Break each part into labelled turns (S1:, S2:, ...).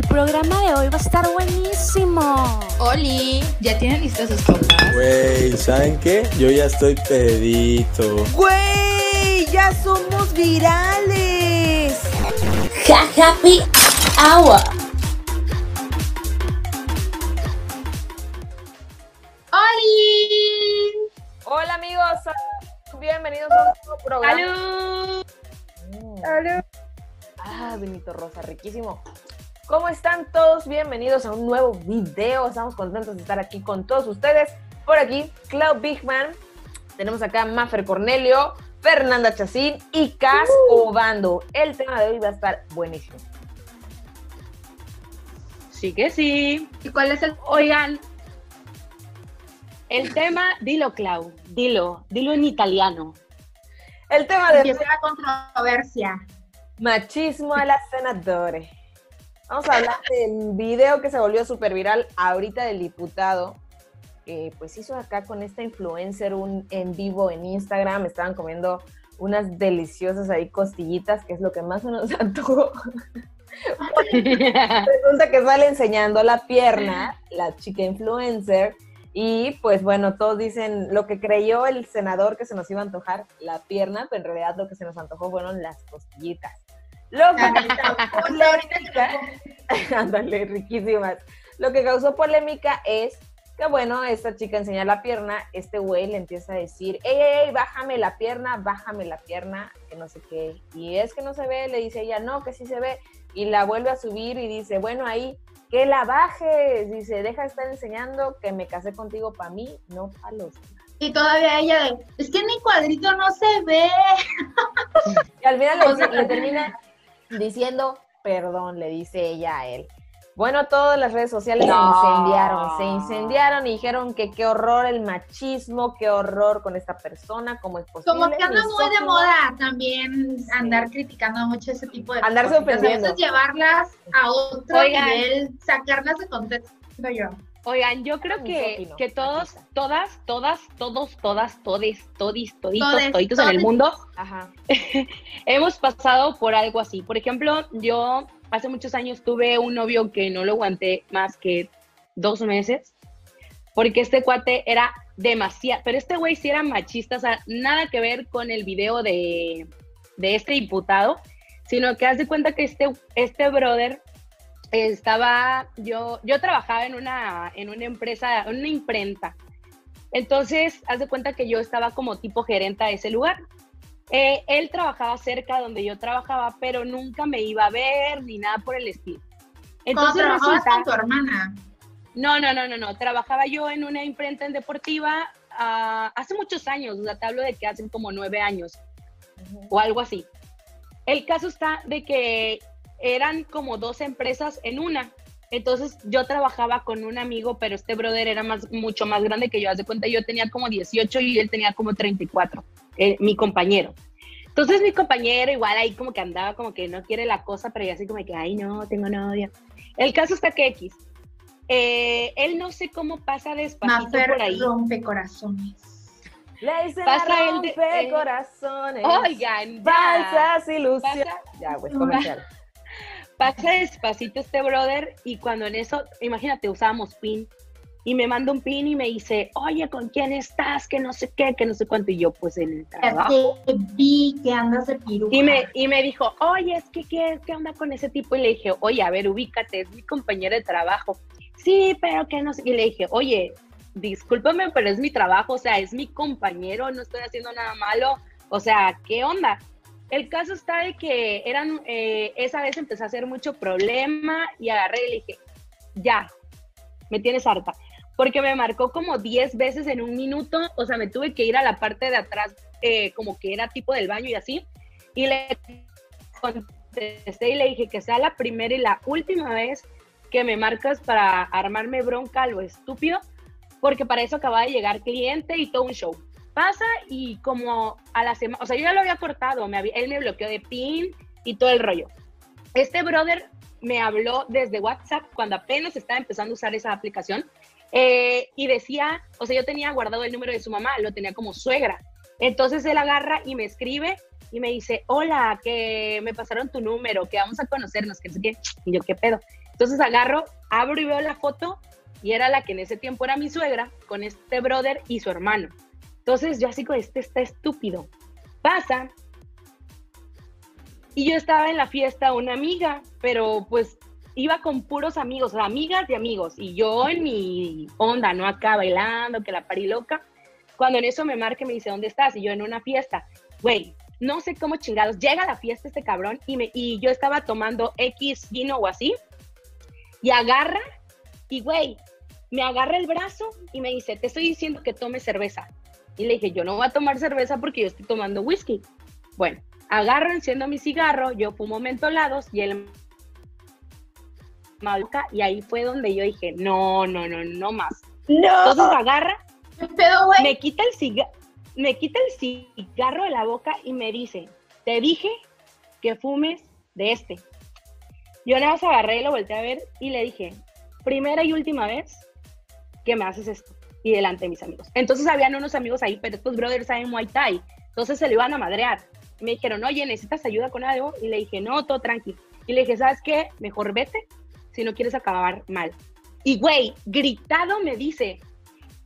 S1: El programa de hoy va a estar buenísimo.
S2: Oli, ¿ya tienen listas sus copas?
S3: Güey, ¿saben qué? Yo ya estoy pedito.
S4: Güey, ya somos virales.
S1: Ja Happy Hour.
S2: ¡Oli!
S5: Hola amigos, bienvenidos a un nuevo programa.
S2: ¡Salud!
S5: ¡Salud! Ah, Benito Rosa, riquísimo. ¿Cómo están todos? Bienvenidos a un nuevo video. Estamos contentos de estar aquí con todos ustedes. Por aquí, Cloud Bigman. Tenemos acá a Maffer Cornelio, Fernanda Chacín y Cas Obando. El tema de hoy va a estar buenísimo.
S6: Sí que sí.
S2: ¿Y cuál es el...?
S6: Oigan, el tema, dilo Clau, dilo, dilo en italiano.
S5: El tema de
S2: Empieza la controversia.
S5: machismo a las senadores. Vamos a hablar del video que se volvió súper viral ahorita del diputado. Que pues hizo acá con esta influencer un en vivo en Instagram. Estaban comiendo unas deliciosas ahí costillitas, que es lo que más se nos antojó. Resulta que sale enseñando la pierna, la chica influencer, y pues bueno, todos dicen lo que creyó el senador que se nos iba a antojar la pierna, pero en realidad lo que se nos antojó fueron las costillitas. Lo que polémica, ándale, riquísimas. Lo que causó polémica es que bueno, esta chica enseña la pierna, este güey le empieza a decir, ey, ey, ey, bájame la pierna, bájame la pierna, que no sé qué. Y es que no se ve, le dice ella, no, que sí se ve. Y la vuelve a subir y dice, bueno, ahí, que la bajes. Dice, deja de estar enseñando que me casé contigo para mí, no para los.
S2: Y todavía ella es que en mi cuadrito no se ve.
S5: Y al final le, le termina diciendo, perdón, le dice ella a él. Bueno, todas las redes sociales se incendiaron, se incendiaron y dijeron que qué horror el machismo, qué horror con esta persona, cómo es posible.
S2: Como que anda muy de moda también andar criticando mucho ese tipo de
S5: Andarse
S2: cositas.
S5: ofendiendo.
S2: A veces llevarlas a otro
S6: Oigan.
S2: nivel, sacarlas de contexto yo.
S6: Oigan, yo creo que, que todos, todas, todas, todos, todas, todes, todis, toditos,
S2: Todes,
S6: toditos en el mundo,
S5: Ajá.
S6: hemos pasado por algo así. Por ejemplo, yo hace muchos años tuve un novio que no lo aguanté más que dos meses, porque este cuate era demasiado, pero este güey sí era machista, o sea, nada que ver con el video de, de este diputado, sino que haz de cuenta que este, este brother estaba, yo, yo trabajaba en una, en una empresa, en una imprenta. Entonces, haz de cuenta que yo estaba como tipo gerente de ese lugar. Eh, él trabajaba cerca donde yo trabajaba, pero nunca me iba a ver ni nada por el estilo. Entonces
S2: trabajabas con tu hermana.
S6: no, no, no, no, no. Trabajaba yo en una imprenta en deportiva ah, hace muchos años, o sea, te hablo de que hacen como nueve años o algo así. El caso está de que eran como dos empresas en una. Entonces yo trabajaba con un amigo, pero este brother era más, mucho más grande que yo. Haz de cuenta, yo tenía como 18 y él tenía como 34, eh, mi compañero. Entonces mi compañero igual ahí como que andaba como que no quiere la cosa, pero ya así como que, ay no, tengo novia. El caso está que X. eh, él no sé cómo pasa despacito
S2: Mafer
S6: por ahí.
S2: rompe corazones.
S5: Le dicen
S6: Pasa
S5: la
S6: el de-
S5: rompe
S6: eh,
S5: corazones.
S6: Oigan, ya.
S5: Falsas ilusiones.
S6: Pasa-
S5: Ya, güey, comercial.
S6: Pasa despacito este brother y cuando en eso, imagínate, usábamos pin y me manda un pin y me dice, oye, ¿con quién estás? Que no sé qué, que no sé cuánto. Y yo, pues en el trabajo.
S2: te vi que andas de piruja.
S6: Y me, y me dijo, oye, es que ¿qué, qué onda con ese tipo? Y le dije, oye, a ver, ubícate, es mi compañero de trabajo. Sí, pero que no sé. Y le dije, oye, discúlpame, pero es mi trabajo, o sea, es mi compañero, no estoy haciendo nada malo. O sea, ¿qué onda? El caso está de que eran, eh, esa vez empecé a hacer mucho problema y agarré y le dije, ya, me tienes harta. Porque me marcó como 10 veces en un minuto, o sea, me tuve que ir a la parte de atrás, eh, como que era tipo del baño y así, y le contesté y le dije que sea la primera y la última vez que me marcas para armarme bronca lo estúpido, porque para eso acaba de llegar cliente y todo un show. Pasa y como a la semana, o sea, yo ya lo había cortado, me había- él me bloqueó de pin y todo el rollo. Este brother me habló desde WhatsApp cuando apenas estaba empezando a usar esa aplicación eh, y decía, o sea, yo tenía guardado el número de su mamá, lo tenía como suegra. Entonces él agarra y me escribe y me dice, hola, que me pasaron tu número, que vamos a conocernos, que no sé qué. Y yo, ¿qué pedo? Entonces agarro, abro y veo la foto y era la que en ese tiempo era mi suegra con este brother y su hermano. Entonces yo así como, este está estúpido. Pasa. Y yo estaba en la fiesta una amiga, pero pues iba con puros amigos, amigas de amigos. Y yo en mi onda, ¿no? Acá bailando, que la parí loca. Cuando en eso me marca y me dice, ¿dónde estás? Y yo en una fiesta. Güey, no sé cómo chingados. Llega a la fiesta este cabrón y, me, y yo estaba tomando X vino o así. Y agarra y, güey, me agarra el brazo y me dice, te estoy diciendo que tome cerveza. Y le dije, yo no voy a tomar cerveza porque yo estoy tomando whisky. Bueno, agarro, enciendo mi cigarro, yo fumo mentolados y él y ahí fue donde yo dije, no, no, no, no más.
S5: No.
S6: Entonces agarra, me quita el cigarro, me quita el cigarro de la boca y me dice, te dije que fumes de este. Yo nada más agarré y lo volteé a ver y le dije, primera y última vez que me haces esto. Y delante de mis amigos. Entonces habían unos amigos ahí, pero estos brothers saben Muay Thai. Entonces se lo iban a madrear. Y me dijeron, oye, ¿necesitas ayuda con algo? Y le dije, no, todo tranqui. Y le dije, ¿sabes qué? Mejor vete si no quieres acabar mal. Y güey, gritado me dice,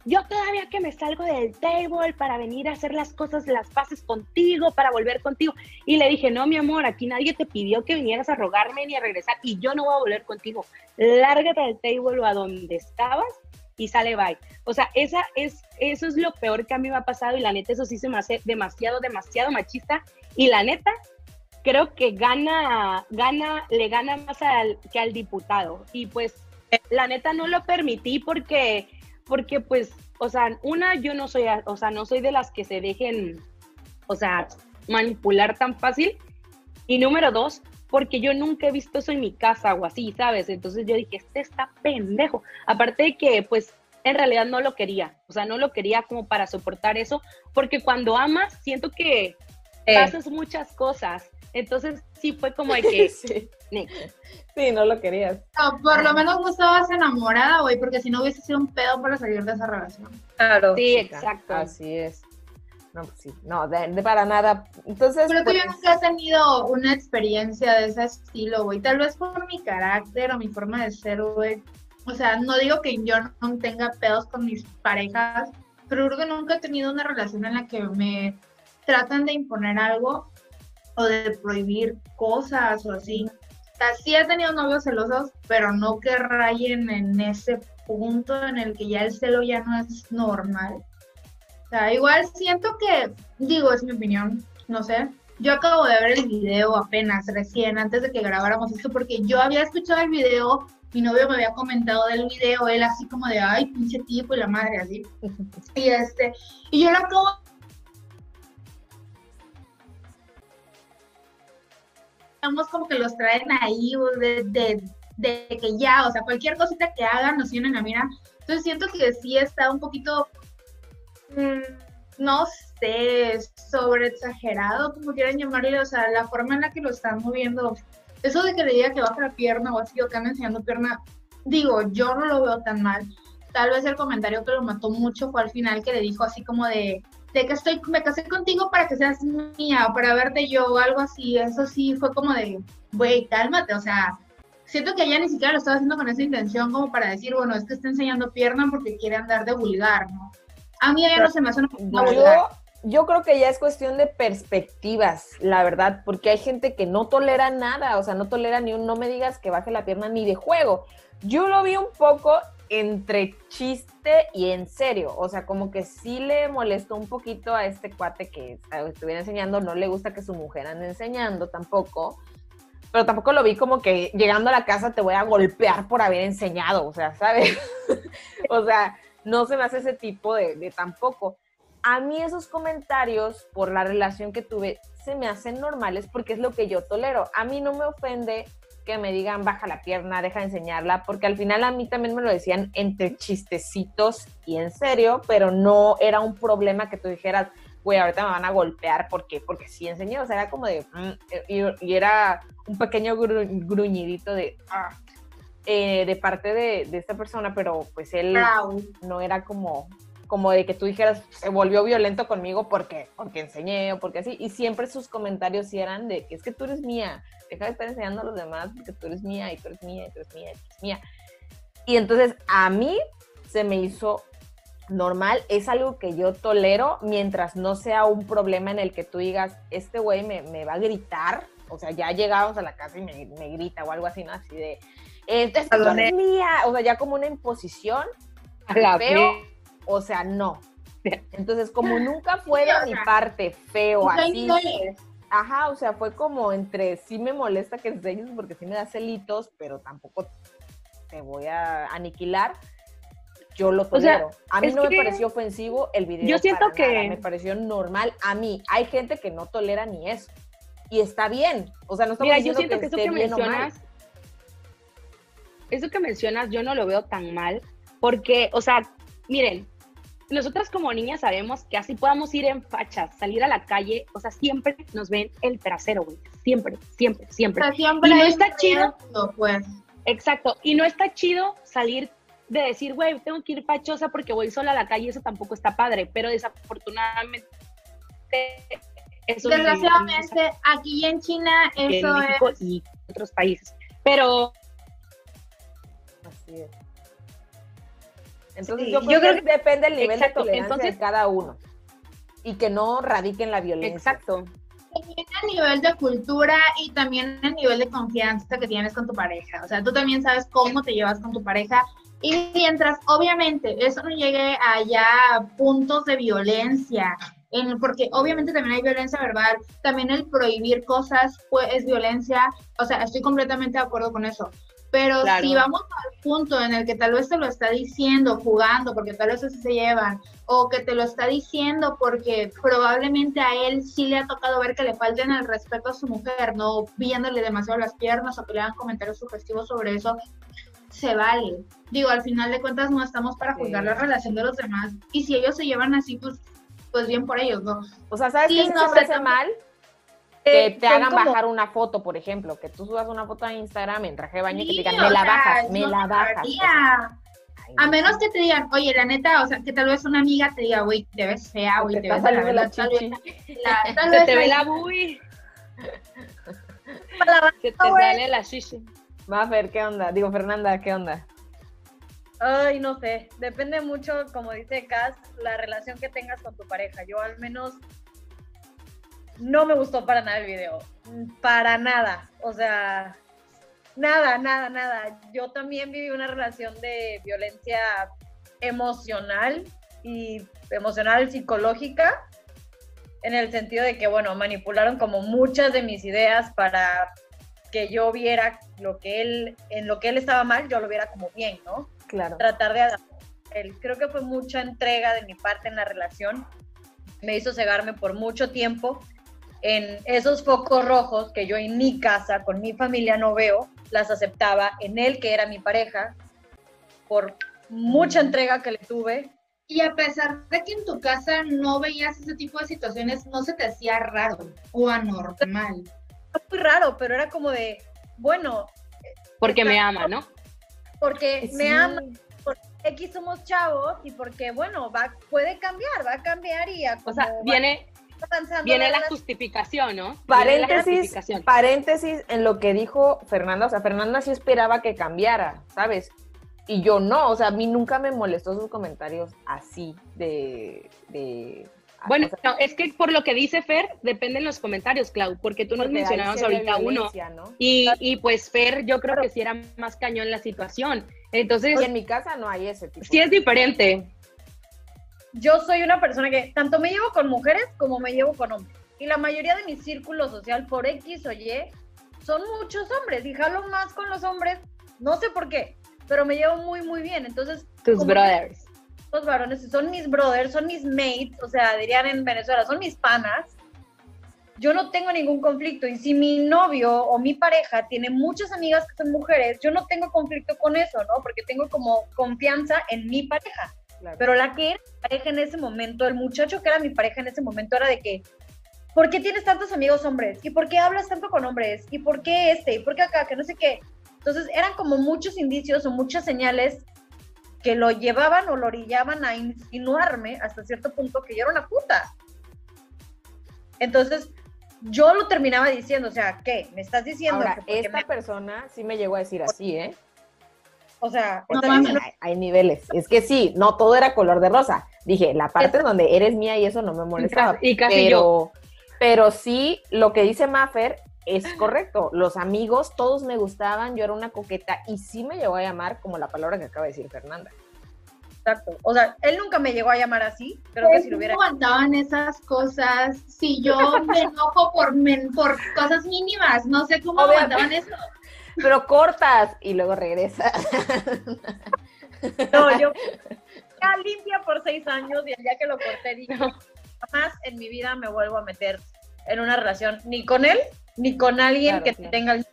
S6: yo todavía que me salgo del table para venir a hacer las cosas, las paces contigo, para volver contigo. Y le dije, no, mi amor, aquí nadie te pidió que vinieras a rogarme ni a regresar y yo no voy a volver contigo. Lárgate del table o a donde estabas y sale bye. O sea, esa es, eso es lo peor que a mí me ha pasado y la neta, eso sí se me hace demasiado, demasiado machista. Y la neta, creo que gana, gana, le gana más al, que al diputado. Y pues, la neta no lo permití porque, porque pues, o sea, una, yo no soy, o sea, no soy de las que se dejen, o sea, manipular tan fácil. Y número dos, porque yo nunca he visto eso en mi casa o así, ¿sabes? Entonces yo dije, este está pendejo. Aparte de que, pues, en realidad no lo quería, o sea, no lo quería como para soportar eso, porque cuando amas, siento que
S5: Eh.
S6: pasas muchas cosas. Entonces sí fue como de que,
S5: Sí. Sí, no lo querías.
S2: No, por lo menos no estabas enamorada, güey, porque si no hubiese sido un pedo para salir de esa relación.
S5: Claro.
S6: Sí,
S5: chica,
S6: exacto.
S5: Así es. No, pues sí, no, de, de para nada. Entonces,
S2: Creo que
S5: pues,
S2: yo nunca he tenido una experiencia de ese estilo, güey. Tal vez por mi carácter o mi forma de ser, güey. O sea, no digo que yo no tenga pedos con mis parejas, pero creo que nunca he tenido una relación en la que me tratan de imponer algo o de prohibir cosas o así. O sea, sí he tenido novios celosos, pero no que rayen en ese punto en el que ya el celo ya no es normal. Sea, igual siento que, digo, es mi opinión, no sé. Yo acabo de ver el video apenas, recién, antes de que grabáramos esto, porque yo había escuchado el video, mi novio me había comentado del video, él así como de, ay, pinche tipo y la madre, así. Y este, y yo lo acabo Vemos como que los traen ahí de, de, de que ya, o sea, cualquier cosita que hagan nos tienen a mira. Entonces siento que sí está un poquito no sé, sobre exagerado, como quieran llamarle, o sea, la forma en la que lo están moviendo, eso de que le diga que baja la pierna o así, o que enseñando pierna, digo, yo no lo veo tan mal. Tal vez el comentario que lo mató mucho fue al final que le dijo así como de, de que estoy, me casé contigo para que seas mía, o para verte yo, o algo así, eso sí fue como de, güey, cálmate, o sea, siento que ella ni siquiera lo estaba haciendo con esa intención como para decir, bueno, es que está enseñando pierna porque quiere andar de vulgar, ¿no? A mí ella no se me hace una
S5: yo, yo creo que ya es cuestión de perspectivas, la verdad, porque hay gente que no tolera nada, o sea, no tolera ni un no me digas que baje la pierna ni de juego. Yo lo vi un poco entre chiste y en serio, o sea, como que sí le molestó un poquito a este cuate que estuviera enseñando, no le gusta que su mujer ande enseñando tampoco, pero tampoco lo vi como que llegando a la casa te voy a golpear por haber enseñado, o sea, ¿sabes? o sea, no se me hace ese tipo de, de, tampoco. A mí esos comentarios, por la relación que tuve, se me hacen normales porque es lo que yo tolero. A mí no me ofende que me digan baja la pierna, deja de enseñarla, porque al final a mí también me lo decían entre chistecitos y en serio, pero no era un problema que tú dijeras, güey, ahorita me van a golpear, ¿por qué? Porque sí enseñé, o sea, era como de, mm, y, era un pequeño gru, gruñidito de, ah, eh, de parte de, de, esta persona, pero pues él wow. no era como como de que tú dijeras, se volvió violento conmigo porque, porque enseñé o porque así, y siempre sus comentarios eran de que es que tú eres mía, deja de estar enseñando a los demás porque tú eres mía y tú eres mía y tú eres mía y tú eres mía. Y entonces a mí se me hizo normal, es algo que yo tolero mientras no sea un problema en el que tú digas, este güey me, me va a gritar, o sea, ya llegamos a la casa y me, me grita o algo así, ¿no? Así de, esta es, eres mía, o sea, ya como una imposición,
S6: A la
S5: feo, o sea, no. Entonces, como nunca fue de mi parte feo
S2: Hay
S5: así, ajá, o sea, fue como entre sí me molesta que enseñes porque sí me da celitos, pero tampoco te voy a aniquilar. Yo lo
S6: O sea,
S5: tolero. a mí no me
S6: que
S5: pareció ofensivo el video.
S6: yo siento
S5: para nada,
S6: que-
S5: me pareció normal. A mí, hay gente que no tolera ni eso. Y está bien. O sea, no estamos
S6: Mira, yo
S5: diciendo
S6: siento que eso
S5: esté
S6: que
S5: bien o mal.
S6: Eso que mencionas, yo no lo veo tan mal, porque, o sea, miren, nosotras como niñas sabemos que así podamos ir en fachas, salir a la calle, o sea, siempre nos ven el trasero, güey, siempre, siempre,
S2: O
S6: siempre.
S2: sea, siempre
S6: Y no está chido.
S2: Pues.
S6: Exacto, y no está chido salir de decir, güey, tengo que ir fachosa porque voy sola a la calle, eso tampoco está padre, pero desafortunadamente eso
S2: Desgraciadamente, aquí en China
S6: en
S2: eso
S6: México
S2: es.
S6: y otros países. Pero
S5: Así es. Entonces
S6: Sí,
S5: yo creo,
S6: yo creo
S5: que depende del nivel
S6: Exacto,
S5: de tolerancia
S6: entonces-
S5: de cada uno. Y que no radique en la violencia.
S6: exacto.
S2: También a nivel de cultura y también a nivel de confianza que tienes con tu pareja. O sea, tú también sabes cómo te llevas con tu pareja. Y mientras, obviamente, eso no llegue allá a puntos de violencia, en- porque obviamente también hay violencia verbal, también el prohibir cosas pues, es violencia. O sea, estoy completamente de acuerdo con eso. Pero
S6: Claro.
S2: si vamos al punto en el que tal vez te lo está diciendo jugando, porque tal vez así se llevan, o que te lo está diciendo porque probablemente a él sí le ha tocado ver que le falten el respeto a su mujer, no viéndole demasiado las piernas o que le hagan comentarios sugestivos sobre eso, se vale. Digo, al final de cuentas no estamos para juzgar
S5: Sí.
S2: la relación de los demás y si ellos se llevan así, pues, pues bien por ellos, ¿no?
S5: O sea, ¿sabes
S2: Sí,
S5: qué
S2: no,
S5: se
S2: también-
S5: mal? Que
S2: Eh,
S5: te hagan
S2: como-
S5: bajar una foto, por ejemplo, que tú subas una foto a Instagram en traje de baño y que te digan, me la
S2: sea,
S5: bajas, me
S2: no
S5: la bajas. Ay,
S2: A
S5: no.
S2: menos que te digan, oye, la neta, o sea, que tal vez una amiga te diga, güey, te ves fea, güey,
S5: te
S2: te ves la
S5: la
S2: tal vez
S5: chichi.
S2: la- tal
S6: Se
S2: vez
S6: te ve la bui, se te sale la shishi.
S5: Mafer, ¿qué onda? Digo, Fernanda, ¿qué onda?
S7: Ay, no sé, depende mucho, como dice Cass, la relación que tengas con tu pareja. Yo al menos no me gustó para nada el video, para nada, o sea, nada, nada, nada. Yo también viví una relación de violencia emocional y emocional psicológica, en el sentido de que, bueno, manipularon como muchas de mis ideas para que yo viera lo que él, en lo que él estaba mal, yo lo viera como bien, ¿no?
S5: Claro.
S7: tratar de adaptar. él. Creo que fue mucha entrega de mi parte en la relación. Me hizo cegarme por mucho tiempo en esos focos rojos que yo en mi casa, con mi familia no veo, las aceptaba en él, que era mi pareja, por mucha entrega que le tuve.
S2: Y a pesar de que en tu casa no veías ese tipo de situaciones, no se te hacía raro o anormal.
S7: Fue muy raro, pero era como de, bueno,
S6: Porque me ama, ¿no?
S7: porque
S5: Sí.
S7: me ama, porque X somos chavos y porque, bueno, va, puede cambiar, va a cambiar y a
S6: O sea, viene, viene la justificación, ¿no?
S5: Paréntesis,
S6: justificación.
S5: paréntesis en lo que dijo Fernanda. O sea, Fernanda sí esperaba que cambiara, ¿sabes? Y yo no, o sea, a mí nunca me molestó sus comentarios así de... de
S6: Bueno,
S5: o sea,
S6: no, es que por lo que dice Fer, dependen los comentarios, Clau, porque tú nos
S5: porque
S6: mencionabas ahorita uno.
S5: ¿no?
S6: Y, y pues Fer, yo creo que sí era más cañón la situación. Entonces,
S5: Y en mi casa no hay ese tipo.
S6: sí es diferente.
S7: Yo soy una persona que tanto me llevo con mujeres como me llevo con hombres. Y la mayoría de mi círculo social, por X o Y, son muchos hombres y jalo más con los hombres, no sé por qué, pero me llevo muy, muy bien. Entonces,
S6: Tus brothers.
S7: los varones son mis brothers, son mis mates, o sea, dirían en Venezuela, son mis panas. Yo no tengo ningún conflicto y si mi novio o mi pareja tiene muchas amigas que son mujeres, yo no tengo conflicto con eso, ¿no? Porque tengo como confianza en mi pareja.
S5: Claro.
S7: Pero la que era mi pareja en ese momento, el muchacho que era mi pareja en ese momento era de que, ¿por qué tienes tantos amigos hombres? ¿Y por qué hablas tanto con hombres? ¿Y por qué este? ¿Y por qué acá? Que no sé qué. Entonces eran como muchos indicios o muchas señales que lo llevaban o lo orillaban a insinuarme hasta cierto punto que yo era una puta. Entonces, yo lo terminaba diciendo, o sea, ¿qué? ¿Me estás diciendo
S5: Ahora,
S7: que
S5: esta
S7: me-
S5: persona sí me llegó a decir así, ¿eh?
S7: O sea,
S2: No
S5: Hay, hay niveles. Es que sí, no todo era color de rosa. Dije, la parte donde eres mía y eso no me molestaba.
S6: Y casi
S5: pero, pero sí, lo que dice Maffer es correcto. Los amigos, todos me gustaban, yo era una coqueta y sí me llegó a llamar como la palabra que acaba de decir Fernanda.
S7: exacto. O sea, él nunca me llegó a llamar así, creo que si lo hubiera
S2: ¿Cómo aguantaban esas cosas? Si yo me enojo por, men- por cosas mínimas, no sé cómo
S5: Obviamente.
S2: aguantaban eso.
S5: Pero cortas y luego regresas.
S7: No, yo ya limpia por seis años y el día que lo corté dije, jamás en mi vida me vuelvo a meter en una relación ni con él ni con alguien
S5: Claro,
S7: que
S5: claro.
S7: tenga el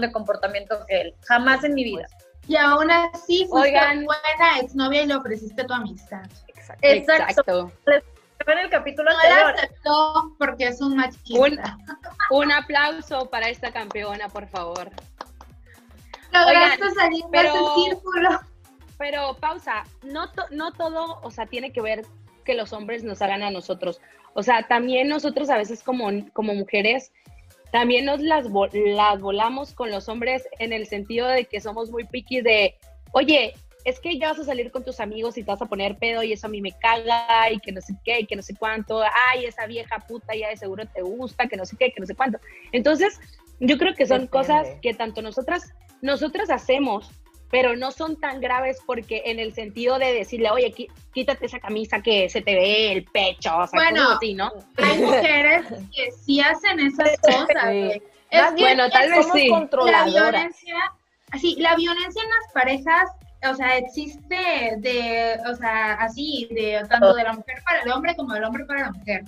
S7: de comportamiento que él. Jamás en mi vida.
S2: Y aún así fuiste
S6: Oigan.
S2: buena exnovia y le ofreciste tu amistad.
S5: Exacto.
S7: Exacto. En el capítulo
S2: No la
S7: anterior.
S2: aceptó porque es un machista.
S6: Un aplauso para esta campeona, por favor.
S2: De
S6: pero-
S2: ese círculo.
S6: Pero pausa, no, to- no todo, o sea, tiene que ver que los hombres nos hagan a nosotros. O sea, también nosotros a veces como, como mujeres, también nos las, las volamos con los hombres en el sentido de que somos muy piquis de, oye, es que ya vas a salir con tus amigos y te vas a poner pedo y eso a mí me caga y que no sé qué, y que no sé cuánto, ay, esa vieja puta ya de seguro te gusta, que no sé qué, que no sé cuánto. Entonces, yo creo que son
S5: Depende.
S6: cosas que tanto nosotras, nosotras hacemos, pero no son tan graves porque en el sentido de decirle, oye, qui- quítate esa camisa que se te ve el pecho, o sea,
S2: Bueno,
S6: así, ¿no?
S2: Hay mujeres que sí hacen esas cosas,
S5: Sí.
S2: Es
S5: Más
S2: que
S5: bien,
S6: Bueno, tal vez sí.
S2: la violencia, así, la violencia en las parejas, o sea, existe de, o sea, así, de tanto de la mujer para el hombre como del hombre para la mujer.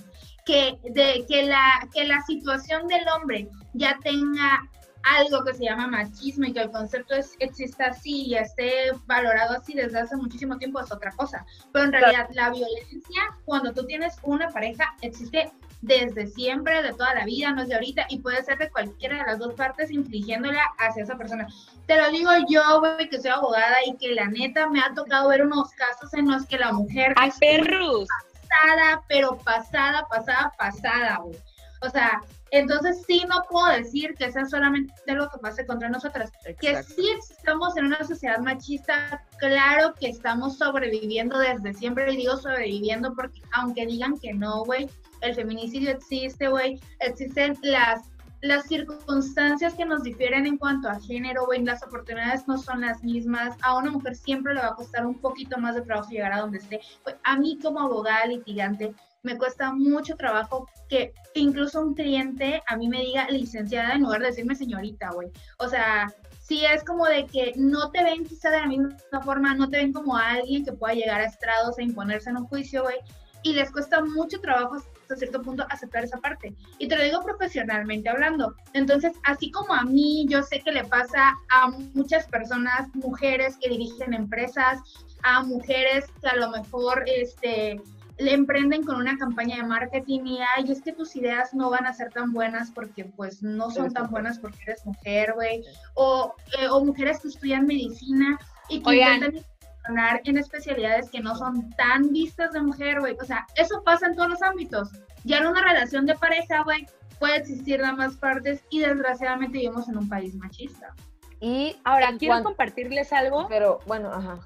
S2: Que, de, que, la, que la situación del hombre ya tenga algo que se llama machismo y que el concepto es, exista así y esté valorado así desde hace muchísimo tiempo es otra cosa. Pero en realidad la violencia, cuando tú tienes una pareja, existe desde siempre, de toda la vida, no es de ahorita, y puede ser de cualquiera de las dos partes infligiéndola hacia esa persona. Te lo digo yo, güey, que soy abogada y que la neta me ha tocado ver unos casos en los que la mujer
S6: ¡Ay, perros!
S2: pasada, pero pasada, pasada, pasada, güey. O sea, entonces sí no puedo decir que sea solamente lo que pase contra nosotras. Que sí estamos en una sociedad machista, claro que estamos sobreviviendo desde siempre, y digo sobreviviendo porque aunque digan que no, güey, el feminicidio existe, güey, existen las las circunstancias que nos difieren en cuanto a género, güey, las oportunidades no son las mismas. A una mujer siempre le va a costar un poquito más de trabajo llegar a donde esté. Güey, a mí como abogada litigante me cuesta mucho trabajo que incluso un cliente a mí me diga licenciada en lugar de decirme señorita, güey. O sea, sí es como de que no te ven quizá de la misma forma, no te ven como alguien que pueda llegar a estrados e imponerse en un juicio, güey. Y les cuesta mucho trabajo hasta cierto punto aceptar esa parte. Y te lo digo profesionalmente hablando. Entonces, así como a mí, yo sé que le pasa a muchas personas, mujeres que dirigen empresas, a mujeres que a lo mejor este, le emprenden con una campaña de marketing y ay, es que tus ideas no van a ser tan buenas porque pues no son
S5: Eres
S2: tan
S5: mujer.
S2: buenas porque eres mujer, güey. O, eh, o mujeres que estudian medicina y que
S6: Oigan.
S2: intentan incursionar en especialidades que no son tan vistas de mujer, güey. O sea, eso pasa en todos los ámbitos. Ya en una relación de pareja, güey, puede existir de ambas partes y desgraciadamente vivimos en un país machista.
S5: Y
S6: Ahora, quiero compartirles algo.
S5: Pero bueno, ajá.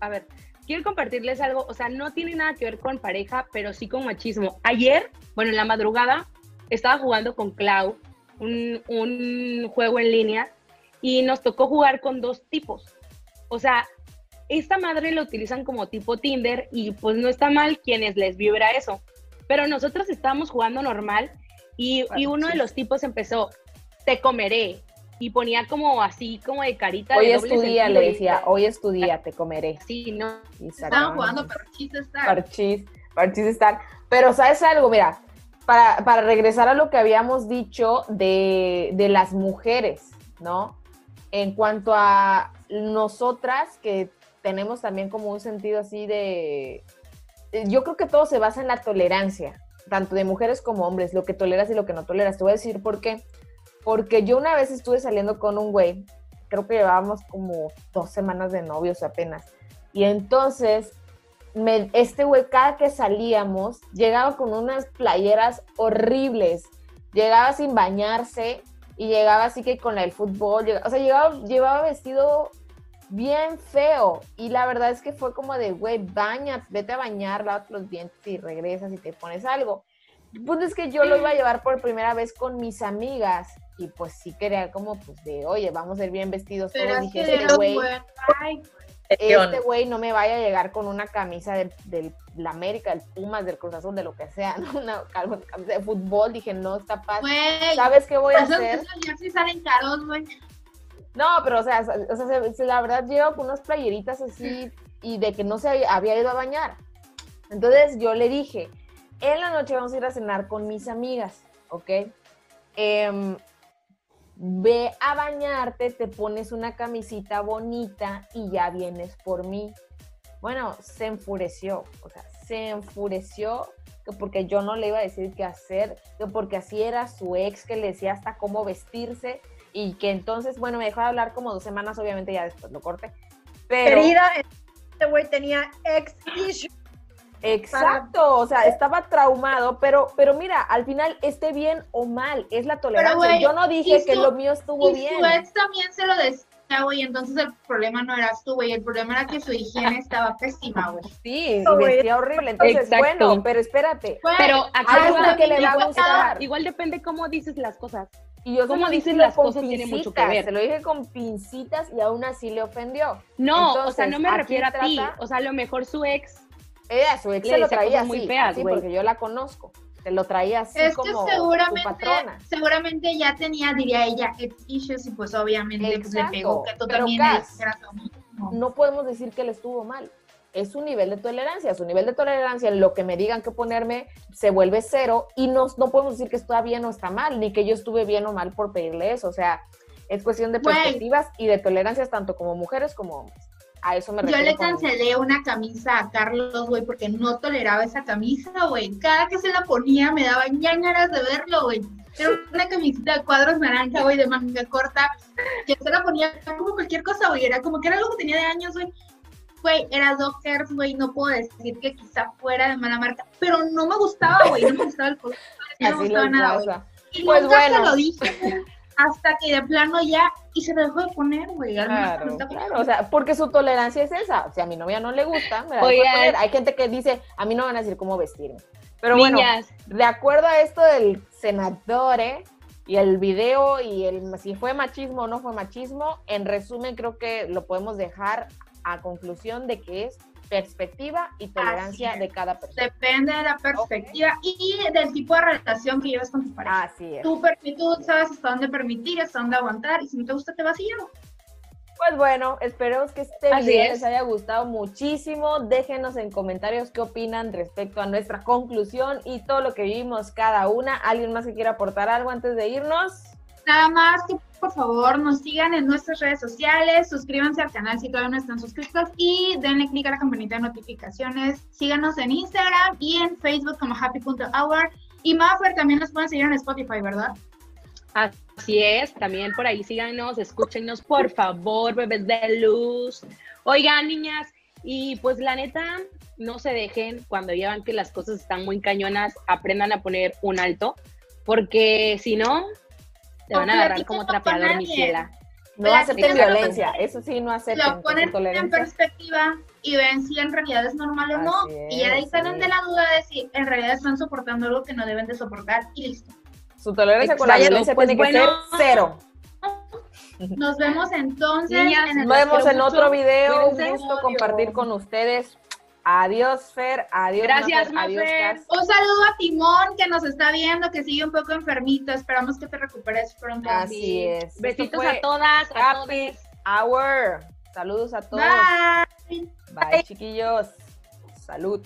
S6: A ver, quiero compartirles algo. O sea, no tiene nada que ver con pareja, pero sí con machismo. Ayer, bueno, en la madrugada, estaba jugando con Clau, un, un juego en línea, y nos tocó jugar con dos tipos. O sea, esta madre lo utilizan como tipo Tinder y pues no está mal quienes les vibra eso. Pero nosotros estábamos jugando normal y, y uno de los tipos empezó, te comeré. Y ponía como así, como de carita
S5: Hoy
S6: de
S5: es
S6: doble
S5: tu día,
S6: sentido
S5: le decía, hoy es tu día, te comeré.
S6: Sí, no.
S5: Y
S2: Estaban jugando parchís estar.
S5: Parchís, parchís estar. Pero ¿sabes algo? Mira, para, para regresar a lo que habíamos dicho de, de las mujeres, ¿no? En cuanto a nosotras, que tenemos también como un sentido así de... eh, Yo creo que todo se basa en la tolerancia, tanto de mujeres como hombres, lo que toleras y lo que no toleras. Te voy a decir por qué. Porque yo una vez estuve saliendo con un güey, creo que llevábamos como dos semanas de novios apenas. Y entonces, me- este güey, cada que salíamos, llegaba con unas playeras horribles. Llegaba sin bañarse y llegaba así que con el fútbol. llega- o sea, llegaba, llevaba vestido bien feo. Y la verdad es que fue como de, güey, baña, vete a bañar, lávate los dientes y regresas y te pones algo. El punto es que yo lo iba a llevar por primera vez con mis amigas y pues sí quería como pues de, oye, vamos a ir bien vestidos
S2: Pero
S5: todos. Dije, este güey, este güey no me vaya a llegar con una camisa del, del la América, del Pumas, del Cruz Azul, de lo que sea, ¿no? una camisa de fútbol. Dije, no, está fácil.
S2: güey.
S5: ¿Sabes qué voy a hacer?
S2: esos jerseys salen caros, güey.
S5: No, pero o sea, o sea, se- se- la verdad llevo con unas playeritas así y de que no se había, había ido a bañar. Entonces yo le dije, en la noche vamos a ir a cenar con mis amigas, ¿ok? Em, ve a bañarte, te pones una camisita bonita y ya vienes por mí. Bueno, se enfureció, o sea, se enfureció que porque yo no le iba a decir qué hacer, que porque así era su ex que le decía hasta cómo vestirse y que entonces, bueno, me dejó de hablar como dos semanas, obviamente ya después lo corté. Pero,
S7: Querida, este güey tenía ex issue.
S5: Exacto, o sea, estaba traumado, pero, pero mira, al final, esté bien o mal, es la tolerancia.
S2: güey,
S5: Yo no dije que
S2: su-
S5: lo mío estuvo
S2: Y
S5: bien.
S2: su ex también se lo decía, güey. Entonces el problema no eras tú, güey. El problema era que su higiene estaba pésima, güey.
S5: Sí, vestía horrible. Entonces,
S6: Exacto.
S5: bueno, pero espérate.
S6: Pero aquí
S5: Hay
S6: igual,
S5: gente que le va a gustar.
S6: igual depende cómo dices las cosas.
S5: Y yo se
S6: ¿Cómo
S5: lo
S6: dices
S5: dije
S6: las cosas tiene mucho que
S5: pincitas,
S6: ver.
S5: Se lo dije con pincitas y aún así le ofendió.
S6: No, o sea, no me refiero a ti. O sea, a lo mejor su ex.
S5: Ella, su ex
S6: Le
S5: se lo traía así,
S6: muy feas,
S5: así, porque yo la conozco. Se lo traía así
S2: es
S5: como
S2: que
S5: su
S2: seguramente,
S5: patrona.
S2: seguramente ya tenía, diría ella, ex issues y pues obviamente pues, le pegó que tú
S5: pero
S2: también.
S5: No podemos decir que él estuvo mal. Es su nivel de tolerancia. Su nivel de tolerancia, lo que me digan que ponerme, se vuelve cero y no, no podemos decir que está bien o está mal, ni que yo estuve bien o mal por pedirle eso. O sea, es cuestión de perspectivas y de tolerancias tanto como mujeres como hombres. A eso me
S2: Yo le
S5: con-
S2: cancelé una camisa a Carlos, güey, porque no toleraba esa camisa, güey. Cada que se la ponía me daban ñañaras de verlo, güey. Era una camisita de cuadros naranja, güey, de manga corta. Que se la ponía como cualquier cosa, güey. Era como que era algo que tenía de años, güey. Güey, era Dockers, güey. No puedo decir que quizá fuera de mala marca, pero no me gustaba, güey. No me gustaba el color. No me gustaba nada, güey. Y
S5: Pues
S2: nunca
S5: bueno.
S2: se lo dije, hasta que de plano ya, y se lo dejó de poner, güey.
S5: Claro, claro, o sea, porque su tolerancia es esa. O sea, a mi novia no le gusta, me la
S6: Oigan.
S5: poner. Hay gente que dice, a mí no me van a decir cómo vestirme. Pero bueno, de acuerdo a esto del senador ¿eh? y el video y el si fue machismo o no fue machismo, en resumen creo que lo podemos dejar a conclusión de que es perspectiva y tolerancia de cada persona.
S2: Depende de la perspectiva y del tipo de relación que llevas con tu pareja.
S5: Así es.
S2: Tú, tú sabes hasta dónde permitir, hasta dónde aguantar, y si no te gusta, te vas y ya.
S5: Pues bueno, esperemos que este
S6: Así
S5: video
S6: es.
S5: les haya gustado muchísimo. Déjenos en comentarios qué opinan respecto a nuestra conclusión y todo lo que vimos cada una. ¿Alguien más que quiera aportar algo antes de irnos?
S2: Nada más que por favor nos sigan en nuestras redes sociales, suscríbanse al canal si todavía no están suscritos y denle click a la campanita de notificaciones. Síganos en Instagram y en Facebook como happy.hour. Y Maffer también nos pueden seguir en Spotify, ¿verdad?
S6: así es. También por ahí síganos, escúchenos, por favor, bebés de luz. Oigan, niñas, y pues la neta, no se dejen cuando llevan que las cosas están muy cañonas, aprendan a poner un alto, porque si no, te van a agarrar como trapeador,
S2: nadie.
S6: mi ciela.
S5: No acepten
S2: con
S5: violencia, eso sí, no acepten.
S2: lo ponen en perspectiva y ven si en realidad es normal o no. Y ya de ahí
S5: es,
S2: salen
S5: sí.
S2: de la duda de si en realidad están soportando algo que no deben de soportar y listo.
S5: Su tolerancia con la violencia
S6: pues
S5: tiene que
S6: bueno.
S5: ser cero.
S2: Nos vemos entonces
S6: Niñas,
S2: en el
S5: Nos vemos en
S6: mucho.
S5: otro video. Un gusto compartir con ustedes. Adiós, Fer. Adiós,
S6: Gracias,
S5: Mafer, Adiós.
S2: Un saludo a Timón que nos está viendo, que sigue un poco enfermito. Esperamos que te recuperes pronto.
S5: Así es.
S6: Besitos a todas, a
S5: Happy
S6: todos.
S5: Hour. Saludos a todos.
S2: Bye.
S5: Bye, chiquillos. Salud.